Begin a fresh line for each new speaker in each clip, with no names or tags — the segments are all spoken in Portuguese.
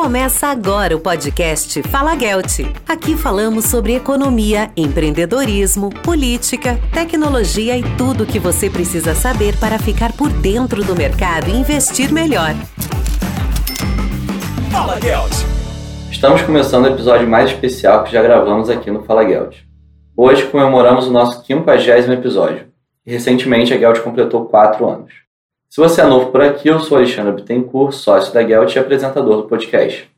Começa agora o podcast Fala Gelt. Aqui falamos sobre economia, empreendedorismo, política, tecnologia e tudo o que você precisa saber para ficar por dentro do mercado e investir melhor.
Fala Gelt. Estamos começando o episódio mais especial que já gravamos aqui no Fala Gelt. Hoje comemoramos o nosso 50 episódio. E recentemente a Gelt completou 4 anos. Se você é novo por aqui, eu sou Alexandre Bittencourt, sócio da Gelt e apresentador do podcast.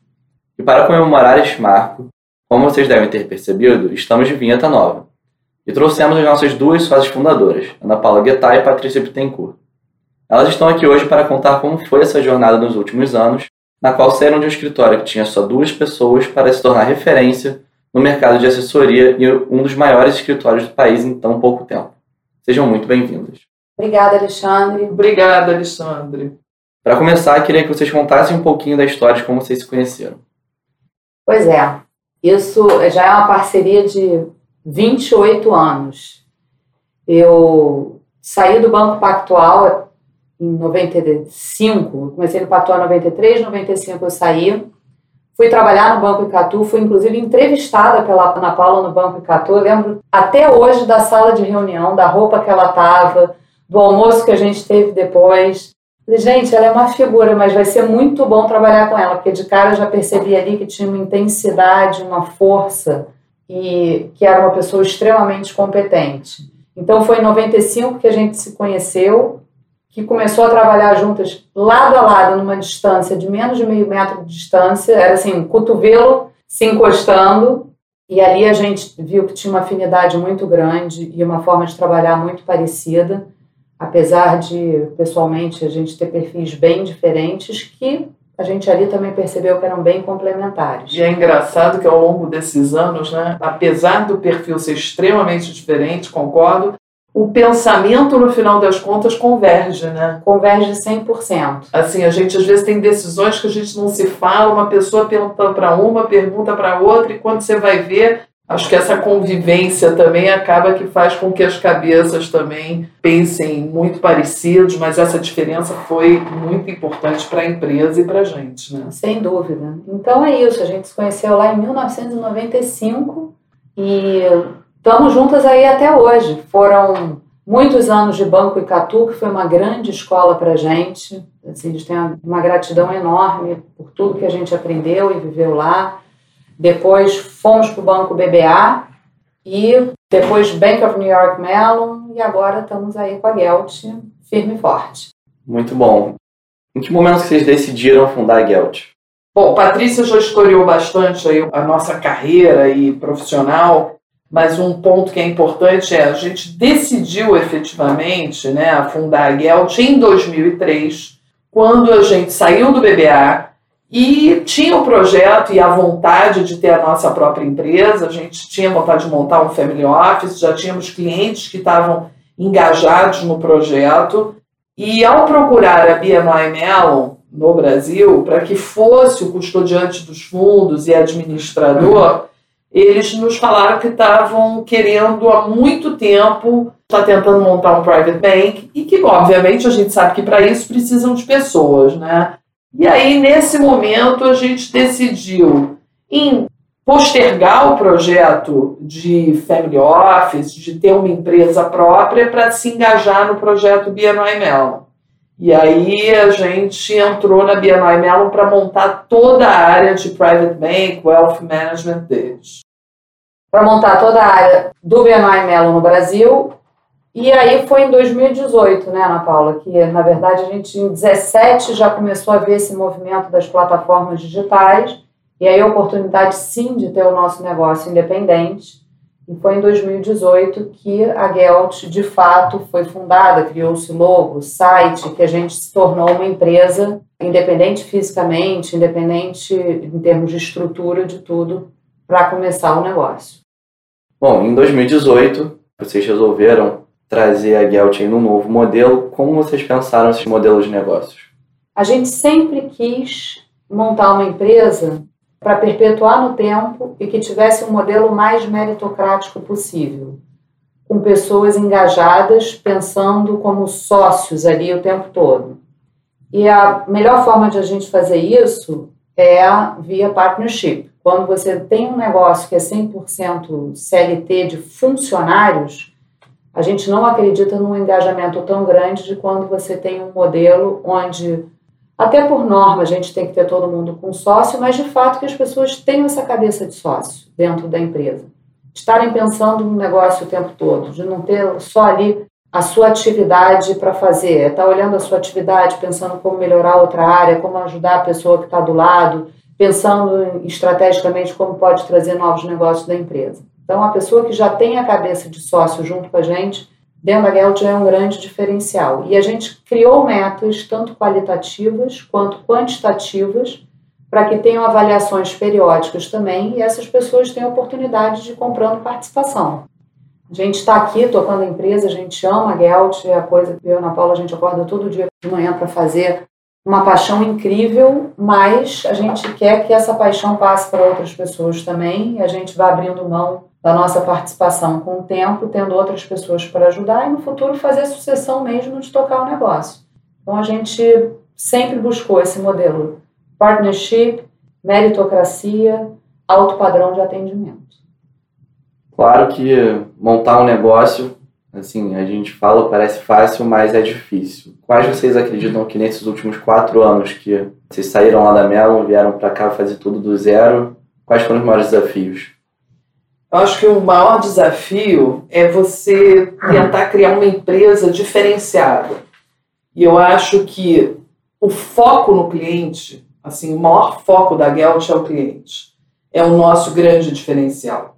E para comemorar este marco, como vocês devem ter percebido, estamos de vinheta nova. E trouxemos as nossas duas sócias fundadoras, Ana Paula Guetá e Patrícia Bittencourt. Elas estão aqui hoje para contar como foi essa jornada nos últimos anos, na qual saíram de um escritório que tinha só duas pessoas para se tornar referência no mercado de assessoria e um dos maiores escritórios do país em tão pouco tempo. Sejam muito bem-vindas.
Obrigada, Alexandre.
Obrigada, Alexandre.
Para começar, queria que vocês contassem um pouquinho da história de como vocês se conheceram.
Pois é, isso já é uma parceria de 28 anos. Eu saí do Banco Pactual em 95, comecei no Pactual em 93, 95 eu saí. Fui trabalhar no Banco Icatu, fui inclusive entrevistada pela Ana Paula no Banco Icatu. Eu lembro até hoje da sala de reunião, da roupa que ela estava, do almoço que a gente teve depois. Falei, gente, ela é uma figura, mas vai ser muito bom trabalhar com ela, porque de cara já percebi ali que tinha uma intensidade, uma força e que era uma pessoa extremamente competente. Então foi em 95 que a gente se conheceu, que começou a trabalhar juntas lado a lado numa distância de menos de meio metro de distância, era assim, um cotovelo se encostando, e ali a gente viu que tinha uma afinidade muito grande e uma forma de trabalhar muito parecida apesar de pessoalmente a gente ter perfis bem diferentes que a gente ali também percebeu que eram bem complementares.
E é engraçado que ao longo desses anos, né, apesar do perfil ser extremamente diferente, concordo, o pensamento no final das contas converge, né?
Converge 100%.
Assim, a gente às vezes tem decisões que a gente não se fala, uma pessoa pergunta para uma, pergunta para outra e quando você vai ver, Acho que essa convivência também acaba que faz com que as cabeças também pensem muito parecidos, mas essa diferença foi muito importante para a empresa e para a gente, né?
Sem dúvida. Então é isso, a gente se conheceu lá em 1995 e estamos juntas aí até hoje. Foram muitos anos de Banco Icatu, que foi uma grande escola para a gente. Assim, a gente tem uma gratidão enorme por tudo que a gente aprendeu e viveu lá. Depois fomos para o Banco BBA e depois Bank of New York Mellon e agora estamos aí com a Gelt firme e forte.
Muito bom. Em que momento vocês decidiram fundar a Gelt?
Bom, Patrícia já historiou bastante aí a nossa carreira e profissional, mas um ponto que é importante é a gente decidiu efetivamente né, a fundar a Gelt em 2003, quando a gente saiu do BBA e tinha o projeto e a vontade de ter a nossa própria empresa, a gente tinha vontade de montar um family office, já tínhamos clientes que estavam engajados no projeto. E ao procurar a BNY Mellon no Brasil, para que fosse o custodiante dos fundos e administrador, eles nos falaram que estavam querendo há muito tempo estar tá tentando montar um private bank e que, obviamente, a gente sabe que para isso precisam de pessoas, né? E aí, nesse momento, a gente decidiu em postergar o projeto de family office, de ter uma empresa própria, para se engajar no projeto BNY Mellon. E aí a gente entrou na BNY Mellon para montar toda a área de private bank, wealth management deles.
Para montar toda a área do BNY Mellon no Brasil e aí foi em 2018, né, Ana Paula, que na verdade a gente em 17 já começou a ver esse movimento das plataformas digitais e aí a oportunidade sim de ter o nosso negócio independente. E foi em 2018 que a Gelt de fato foi fundada, criou-se logo, site, que a gente se tornou uma empresa independente fisicamente, independente em termos de estrutura de tudo, para começar o negócio.
Bom, em 2018 vocês resolveram trazer a Geltin no novo modelo, como vocês pensaram esses modelos de negócios?
A gente sempre quis montar uma empresa para perpetuar no tempo e que tivesse um modelo mais meritocrático possível, com pessoas engajadas, pensando como sócios ali o tempo todo. E a melhor forma de a gente fazer isso é via partnership. Quando você tem um negócio que é 100% CLT de funcionários, a gente não acredita num engajamento tão grande de quando você tem um modelo onde, até por norma, a gente tem que ter todo mundo com sócio, mas de fato que as pessoas tenham essa cabeça de sócio dentro da empresa. Estarem pensando no negócio o tempo todo, de não ter só ali a sua atividade para fazer, é estar tá olhando a sua atividade, pensando como melhorar outra área, como ajudar a pessoa que está do lado, pensando estrategicamente como pode trazer novos negócios da empresa. Então, a pessoa que já tem a cabeça de sócio junto com a gente, dentro da Gelt é um grande diferencial. E a gente criou metas, tanto qualitativas quanto quantitativas, para que tenham avaliações periódicas também e essas pessoas tenham oportunidade de comprando participação. A gente está aqui tocando a empresa, a gente ama a Gelt, é a coisa que eu e Ana Paula a gente acorda todo dia de manhã para fazer uma paixão incrível, mas a gente quer que essa paixão passe para outras pessoas também e a gente vai abrindo mão da nossa participação com o tempo, tendo outras pessoas para ajudar e no futuro fazer a sucessão mesmo de tocar o negócio. Então a gente sempre buscou esse modelo partnership, meritocracia, alto padrão de atendimento.
Claro que montar um negócio, assim, a gente fala, parece fácil, mas é difícil. Quais vocês acreditam que nesses últimos quatro anos que vocês saíram lá da Melon, vieram para cá fazer tudo do zero, quais foram os maiores desafios?
Eu acho que o maior desafio é você tentar criar uma empresa diferenciada. E eu acho que o foco no cliente, assim, o maior foco da Gelt é o cliente. É o nosso grande diferencial.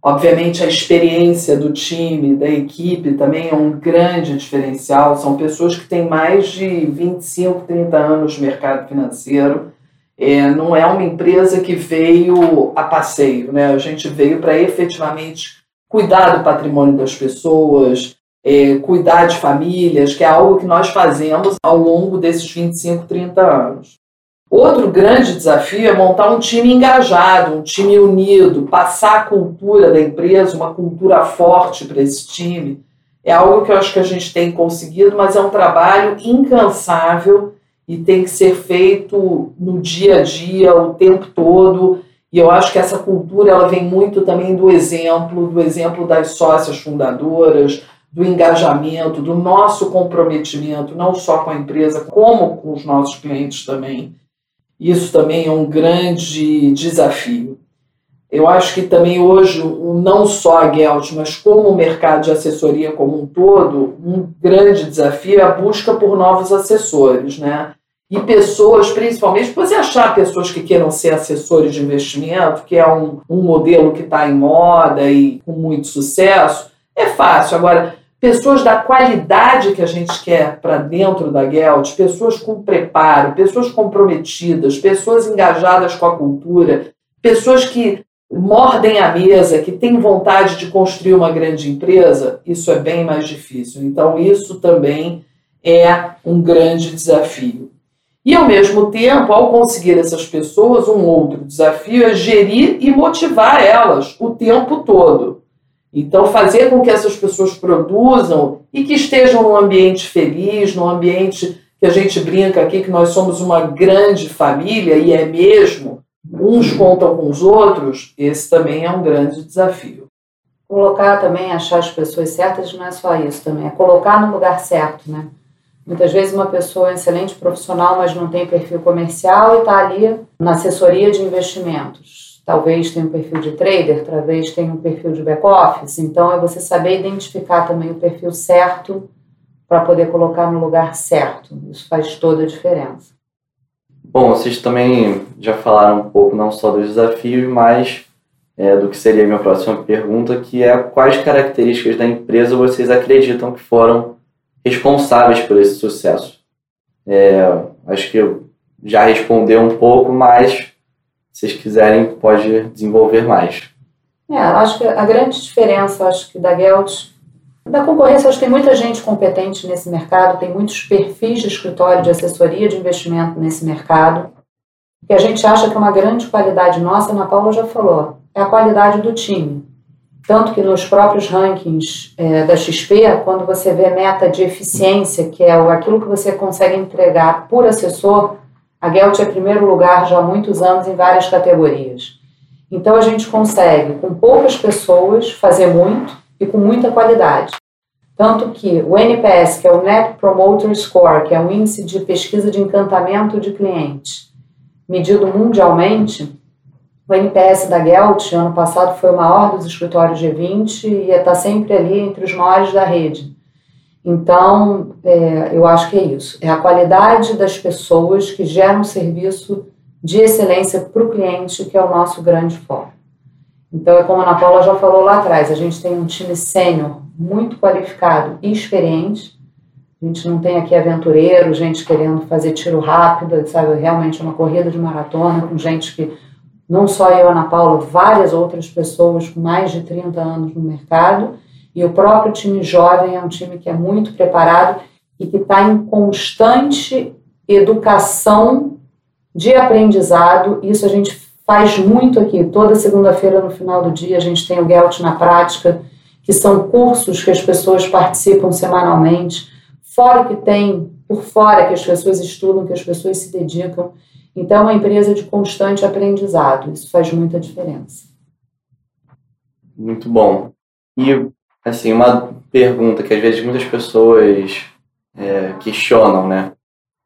Obviamente, a experiência do time, da equipe também é um grande diferencial. São pessoas que têm mais de 25, 30 anos no mercado financeiro. É, não é uma empresa que veio a passeio, né? A gente veio para efetivamente cuidar do patrimônio das pessoas, é, cuidar de famílias, que é algo que nós fazemos ao longo desses 25, 30 anos. Outro grande desafio é montar um time engajado, um time unido, passar a cultura da empresa, uma cultura forte para esse time. É algo que eu acho que a gente tem conseguido, mas é um trabalho incansável e tem que ser feito no dia a dia, o tempo todo. E eu acho que essa cultura ela vem muito também do exemplo, do exemplo das sócias fundadoras, do engajamento, do nosso comprometimento, não só com a empresa, como com os nossos clientes também. Isso também é um grande desafio. Eu acho que também hoje, não só a Gelt, mas como o mercado de assessoria como um todo, um grande desafio é a busca por novos assessores, né? E pessoas, principalmente, você achar pessoas que queiram ser assessores de investimento, que é um, um modelo que está em moda e com muito sucesso, é fácil. Agora, pessoas da qualidade que a gente quer para dentro da Gelt, pessoas com preparo, pessoas comprometidas, pessoas engajadas com a cultura, pessoas que mordem a mesa, que têm vontade de construir uma grande empresa, isso é bem mais difícil. Então, isso também é um grande desafio. E, ao mesmo tempo, ao conseguir essas pessoas, um outro desafio é gerir e motivar elas o tempo todo. Então, fazer com que essas pessoas produzam e que estejam num ambiente feliz, num ambiente que a gente brinca aqui que nós somos uma grande família, e é mesmo, uns contam com os outros, esse também é um grande desafio.
Colocar também, achar as pessoas certas não é só isso também, é colocar no lugar certo, né? Muitas vezes uma pessoa é excelente profissional, mas não tem perfil comercial e está ali na assessoria de investimentos talvez tenha um perfil de trader, talvez tenha um perfil de back-office. Então, é você saber identificar também o perfil certo para poder colocar no lugar certo. Isso faz toda a diferença.
Bom, vocês também já falaram um pouco não só dos desafios, mas é, do que seria a minha próxima pergunta, que é quais características da empresa vocês acreditam que foram responsáveis por esse sucesso? É, acho que já respondeu um pouco, mas se vocês quiserem, pode desenvolver mais.
É, acho que a grande diferença, acho que da Gelt, da concorrência, acho que tem muita gente competente nesse mercado, tem muitos perfis de escritório de assessoria de investimento nesse mercado, que a gente acha que é uma grande qualidade nossa, a Ana Paula já falou, é a qualidade do time. Tanto que nos próprios rankings é, da XP, quando você vê meta de eficiência, que é aquilo que você consegue entregar por assessor, A Gelt é primeiro lugar já há muitos anos em várias categorias. Então a gente consegue, com poucas pessoas, fazer muito e com muita qualidade. Tanto que o NPS, que é o Net Promoter Score, que é um índice de pesquisa de encantamento de clientes, medido mundialmente, o NPS da Gelt, ano passado, foi o maior dos escritórios G20 e está sempre ali entre os maiores da rede. Então, é, eu acho que é isso. É a qualidade das pessoas que geram um serviço de excelência para o cliente, que é o nosso grande foco. Então, é como a Ana Paula já falou lá atrás, a gente tem um time sênior muito qualificado e experiente. A gente não tem aqui aventureiro, gente querendo fazer tiro rápido, sabe? Realmente é uma corrida de maratona com gente que, não só eu, Ana Paula, várias outras pessoas com mais de 30 anos no mercado. E o próprio time jovem é um time que é muito preparado e que está em constante educação de aprendizado. Isso a gente faz muito aqui. Toda segunda-feira, no final do dia, a gente tem o Gelt na prática, que são cursos que as pessoas participam semanalmente, fora que tem por fora que as pessoas estudam, que as pessoas se dedicam. Então, é uma empresa de constante aprendizado. Isso faz muita diferença.
Muito bom. E, assim, uma pergunta que às vezes muitas pessoas é, questionam, né?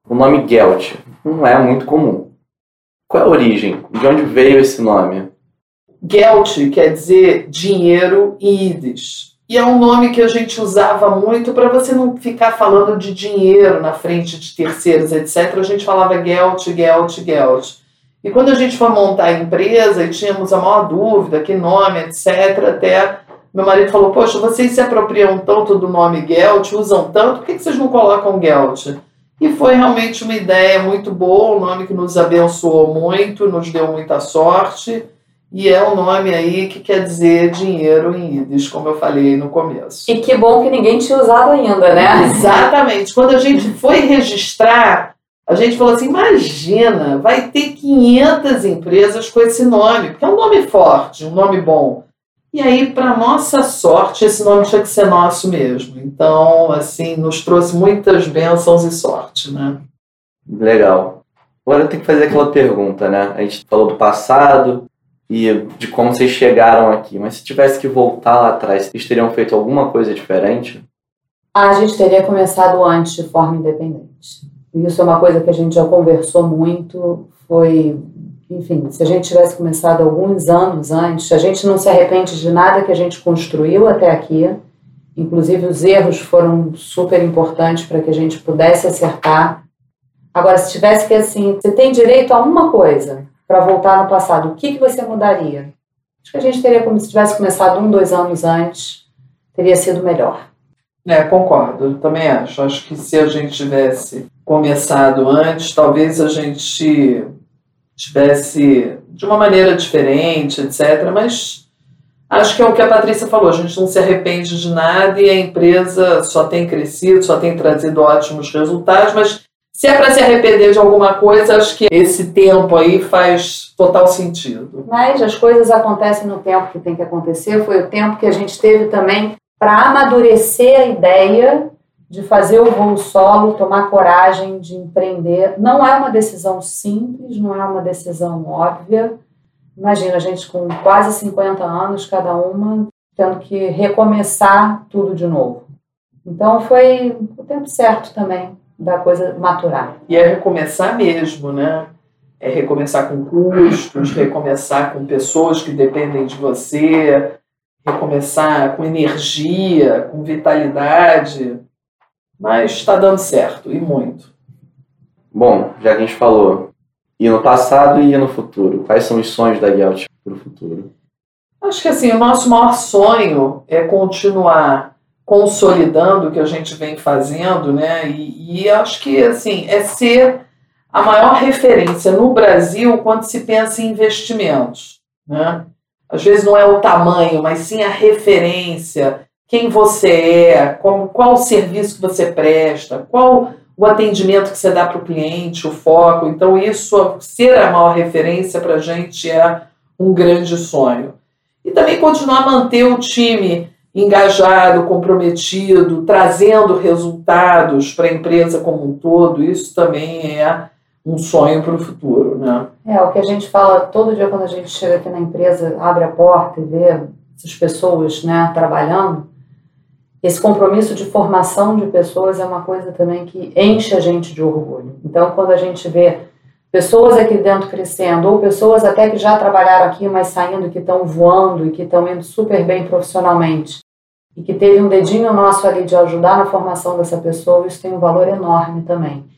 O nome Gelt não é muito comum. Qual é a origem? De onde veio esse nome?
Geld quer dizer dinheiro em Yiddish. E é um nome que a gente usava muito para você não ficar falando de dinheiro na frente de terceiros, etc. A gente falava Geld, Geld, Geld. E quando a gente foi montar a empresa e tínhamos a maior dúvida, que nome, etc., até meu marido falou: Poxa, vocês se apropriam tanto do nome Geld, usam tanto, por que vocês não colocam Geld? E foi realmente uma ideia muito boa, um nome que nos abençoou muito, nos deu muita sorte. E é um nome aí que quer dizer dinheiro em Yiddish, como eu falei no começo.
E que bom que ninguém tinha usado ainda, né?
Exatamente. Quando a gente foi registrar, a gente falou assim: imagina, vai ter 500 empresas com esse nome, porque é um nome forte, um nome bom. E aí, para nossa sorte, esse nome tinha que ser nosso mesmo. Então, assim, nos trouxe muitas bênçãos e sorte, né?
Legal. Agora tem que fazer aquela pergunta, né? A gente falou do passado e de como vocês chegaram aqui, mas se tivesse que voltar lá atrás, vocês teriam feito alguma coisa diferente?
A gente teria começado antes de forma independente. Isso é uma coisa que a gente já conversou muito, foi enfim, se a gente tivesse começado alguns anos antes, a gente não se arrepende de nada que a gente construiu até aqui. Inclusive, os erros foram super importantes para que a gente pudesse acertar. Agora, se tivesse que assim, você tem direito a uma coisa para voltar no passado, o que, que você mudaria? Acho que a gente teria, como se tivesse começado um, dois anos antes, teria sido melhor.
É, concordo, também acho. Acho que se a gente tivesse começado antes, talvez a gente tivesse de uma maneira diferente, etc. Mas acho que é o que a Patrícia falou, a gente não se arrepende de nada e a empresa só tem crescido, só tem trazido ótimos resultados, mas se é para se arrepender de alguma coisa, acho que esse tempo aí faz total sentido.
Mas as coisas acontecem no tempo que tem que acontecer, foi o tempo que a gente teve também para amadurecer a ideia de fazer o voo solo, tomar coragem de empreender. Não é uma decisão simples, não é uma decisão óbvia. Imagina a gente com quase 50 anos, cada uma, tendo que recomeçar tudo de novo. Então foi o tempo certo também da coisa maturar.
E é recomeçar mesmo, né? É recomeçar com custos, recomeçar com pessoas que dependem de você, recomeçar com energia, com vitalidade mas está dando certo, e muito.
Bom, já que a gente falou, e no passado e no futuro, quais são os sonhos da Gelt para o futuro?
Acho que assim, o nosso maior sonho é continuar consolidando o que a gente vem fazendo, né? E, e acho que assim, é ser a maior referência no Brasil quando se pensa em investimentos, né? Às vezes não é o tamanho, mas sim a referência quem você é, qual, qual o serviço que você presta, qual o atendimento que você dá para o cliente, o foco. Então, isso, ser a maior referência para a gente é um grande sonho. E também continuar a manter o time engajado, comprometido, trazendo resultados para a empresa como um todo, isso também é um sonho para o futuro, né?
É, o que a gente fala todo dia quando a gente chega aqui na empresa, abre a porta e vê essas pessoas né, trabalhando, esse compromisso de formação de pessoas é uma coisa também que enche a gente de orgulho. Então, quando a gente vê pessoas aqui dentro crescendo, ou pessoas até que já trabalharam aqui, mas saindo, que estão voando e que estão indo super bem profissionalmente, e que teve um dedinho nosso ali de ajudar na formação dessa pessoa, isso tem um valor enorme também.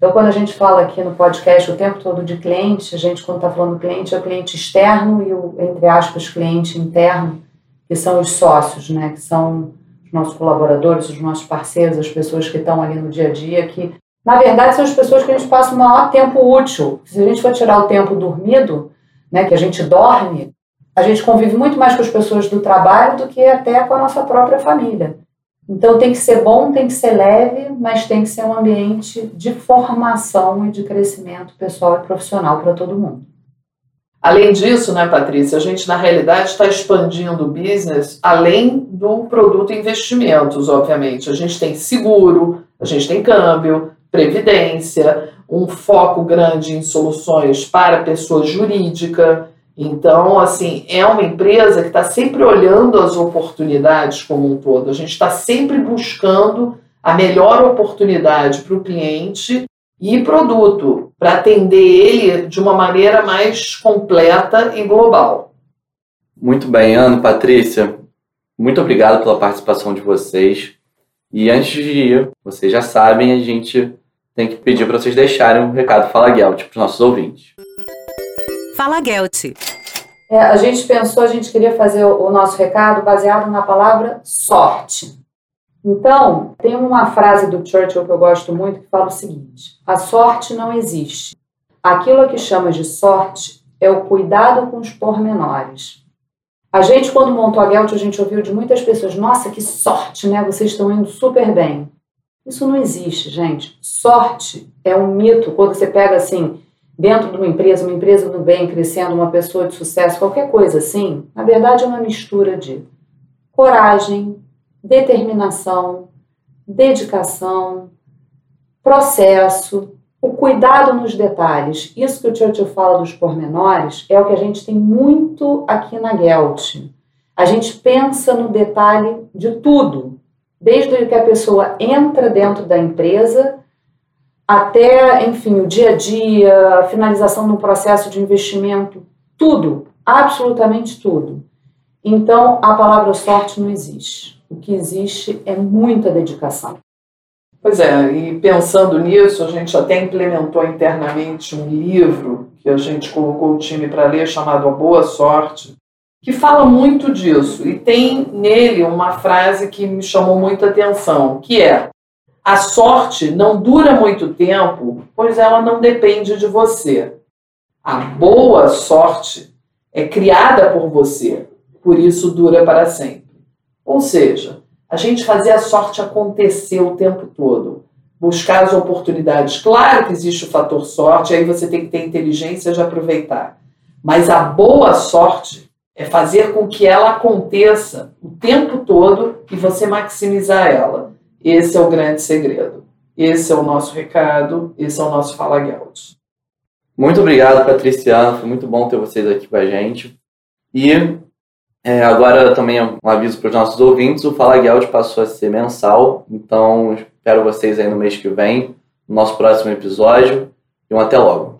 Então, quando a gente fala aqui no podcast o tempo todo de cliente, a gente, quando está falando cliente, é o cliente externo e o, entre aspas, cliente interno, que são os sócios, né? Que são os nossos colaboradores, os nossos parceiros, as pessoas que estão ali no dia a dia, que, na verdade, são as pessoas que a gente passa o maior tempo útil. Se a gente for tirar o tempo dormido, né, que a gente dorme, a gente convive muito mais com as pessoas do trabalho do que até com a nossa própria família. Então tem que ser bom, tem que ser leve, mas tem que ser um ambiente de formação e de crescimento pessoal e profissional para todo mundo.
Além disso, né, Patrícia, a gente na realidade está expandindo o business além do produto investimentos, obviamente. A gente tem seguro, a gente tem câmbio, previdência, um foco grande em soluções para pessoa jurídica. Então, assim, é uma empresa que está sempre olhando as oportunidades como um todo. A gente está sempre buscando a melhor oportunidade para o cliente e produto, para atender ele de uma maneira mais completa e global.
Muito bem, Ana, Patrícia, muito obrigado pela participação de vocês. E antes de ir, vocês já sabem, a gente tem que pedir para vocês deixarem um recado Fala Gelt para os nossos ouvintes.
Fala Gelt.
É, a gente pensou, a gente queria fazer o nosso recado baseado na palavra sorte. Então, tem uma frase do Churchill que eu gosto muito que fala o seguinte: a sorte não existe. Aquilo que chama de sorte é o cuidado com os pormenores. A gente, quando montou a Gelt, a gente ouviu de muitas pessoas: nossa, que sorte, né? Vocês estão indo super bem. Isso não existe, gente. Sorte é um mito. Quando você pega assim, dentro de uma empresa, uma empresa do bem crescendo, uma pessoa de sucesso, qualquer coisa assim, na verdade é uma mistura de coragem, determinação, dedicação, processo, o cuidado nos detalhes. Isso que o Churchill fala dos pormenores é o que a gente tem muito aqui na Gelt. A gente pensa no detalhe de tudo, desde que a pessoa entra dentro da empresa até, enfim, o dia a dia, a finalização do processo de investimento, tudo, absolutamente tudo. Então, a palavra sorte não existe. O que existe é muita dedicação.
Pois é, e pensando nisso, a gente até implementou internamente um livro que a gente colocou o time para ler chamado A Boa Sorte, que fala muito disso e tem nele uma frase que me chamou muita atenção, que é a sorte não dura muito tempo, pois ela não depende de você. A boa sorte é criada por você, por isso dura para sempre. Ou seja, a gente fazer a sorte acontecer o tempo todo, buscar as oportunidades. Claro que existe o fator sorte, aí você tem que ter inteligência de aproveitar. Mas a boa sorte é fazer com que ela aconteça o tempo todo e você maximizar ela. Esse é o grande segredo. Esse é o nosso recado, esse é o nosso Fala Gelt.
Muito obrigado, Patriciano. Foi muito bom ter vocês aqui com a gente. E é, agora também um aviso para os nossos ouvintes: o Fala Gelt passou a ser mensal. Então, espero vocês aí no mês que vem, no nosso próximo episódio. E um até logo.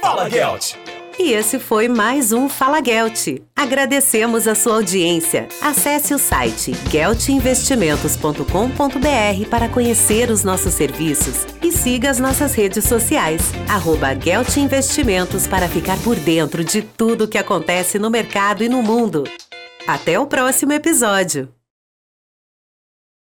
Fala Gelt! E esse foi mais um Fala Gelt. Agradecemos a sua audiência. Acesse o site geltinvestimentos.com.br para conhecer os nossos serviços e siga as nossas redes sociais, arroba Investimentos para ficar por dentro de tudo o que acontece no mercado e no mundo. Até o próximo episódio!